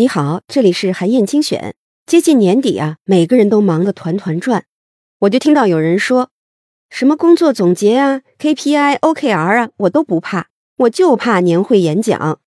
你好，这里是韩燕精选。接近年底啊，每个人都忙得团团转。我就听到有人说，什么工作总结啊、KPI、OKR 啊，我都不怕，我就怕年会演讲。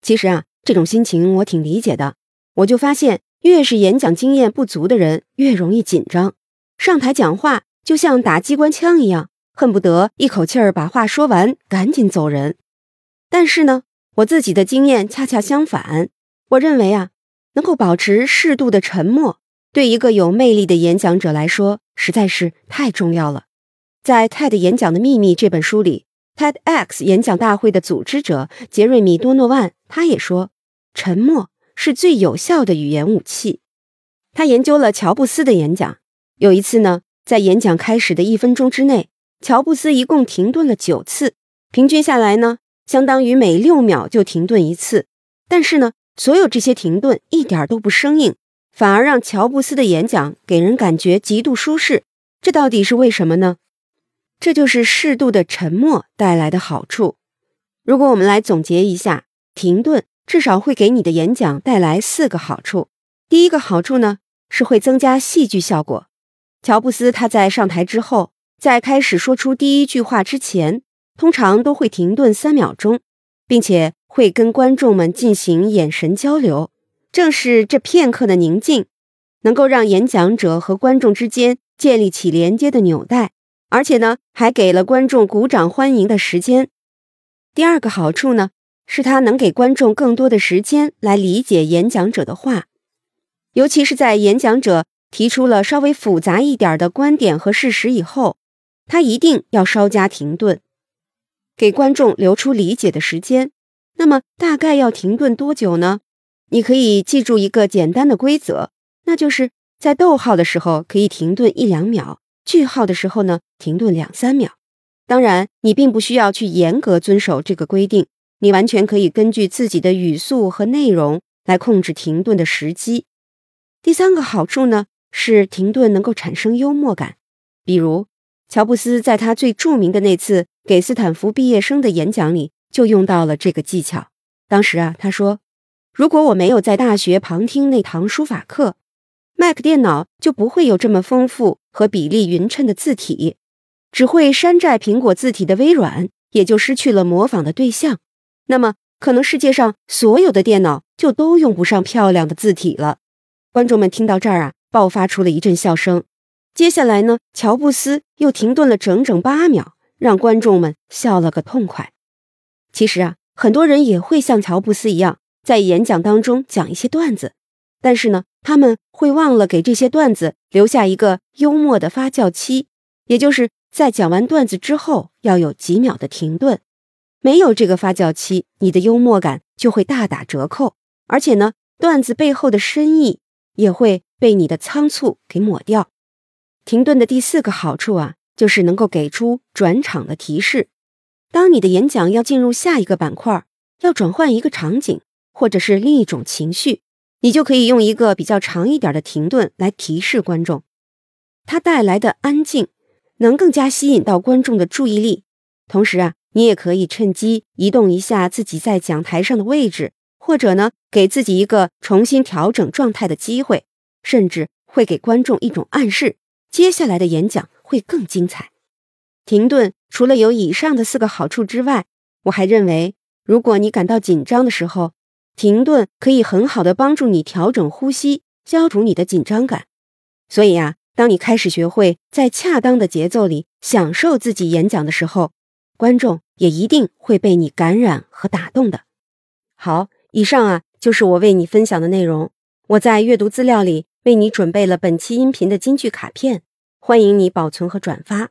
其实啊，这种心情我挺理解的。我就发现，越是演讲经验不足的人，越容易紧张。上台讲话就像打机关枪一样，恨不得一口气儿把话说完，赶紧走人。但是呢，我自己的经验恰恰相反。我认为啊，能够保持适度的沉默，对一个有魅力的演讲者来说，实在是太重要了。在《TED 演讲的秘密》这本书里，TEDx 演讲大会的组织者杰瑞米·多诺万他也说，沉默是最有效的语言武器。他研究了乔布斯的演讲，有一次呢，在演讲开始的一分钟之内，乔布斯一共停顿了九次，平均下来呢，相当于每六秒就停顿一次。但是呢，所有这些停顿一点都不生硬，反而让乔布斯的演讲给人感觉极度舒适。这到底是为什么呢？这就是适度的沉默带来的好处。如果我们来总结一下，停顿至少会给你的演讲带来四个好处。第一个好处呢，是会增加戏剧效果。乔布斯他在上台之后，在开始说出第一句话之前，通常都会停顿三秒钟，并且。会跟观众们进行眼神交流，正是这片刻的宁静，能够让演讲者和观众之间建立起连接的纽带，而且呢，还给了观众鼓掌欢迎的时间。第二个好处呢，是它能给观众更多的时间来理解演讲者的话，尤其是在演讲者提出了稍微复杂一点的观点和事实以后，他一定要稍加停顿，给观众留出理解的时间。那么大概要停顿多久呢？你可以记住一个简单的规则，那就是在逗号的时候可以停顿一两秒，句号的时候呢停顿两三秒。当然，你并不需要去严格遵守这个规定，你完全可以根据自己的语速和内容来控制停顿的时机。第三个好处呢是停顿能够产生幽默感，比如乔布斯在他最著名的那次给斯坦福毕业生的演讲里。就用到了这个技巧。当时啊，他说：“如果我没有在大学旁听那堂书法课，Mac 电脑就不会有这么丰富和比例匀称的字体；只会山寨苹果字体的微软，也就失去了模仿的对象。那么，可能世界上所有的电脑就都用不上漂亮的字体了。”观众们听到这儿啊，爆发出了一阵笑声。接下来呢，乔布斯又停顿了整整八秒，让观众们笑了个痛快。其实啊，很多人也会像乔布斯一样，在演讲当中讲一些段子，但是呢，他们会忘了给这些段子留下一个幽默的发酵期，也就是在讲完段子之后要有几秒的停顿。没有这个发酵期，你的幽默感就会大打折扣，而且呢，段子背后的深意也会被你的仓促给抹掉。停顿的第四个好处啊，就是能够给出转场的提示。当你的演讲要进入下一个板块，要转换一个场景，或者是另一种情绪，你就可以用一个比较长一点的停顿来提示观众。它带来的安静能更加吸引到观众的注意力。同时啊，你也可以趁机移动一下自己在讲台上的位置，或者呢，给自己一个重新调整状态的机会，甚至会给观众一种暗示：接下来的演讲会更精彩。停顿除了有以上的四个好处之外，我还认为，如果你感到紧张的时候，停顿可以很好的帮助你调整呼吸，消除你的紧张感。所以啊，当你开始学会在恰当的节奏里享受自己演讲的时候，观众也一定会被你感染和打动的。好，以上啊就是我为你分享的内容。我在阅读资料里为你准备了本期音频的金句卡片，欢迎你保存和转发。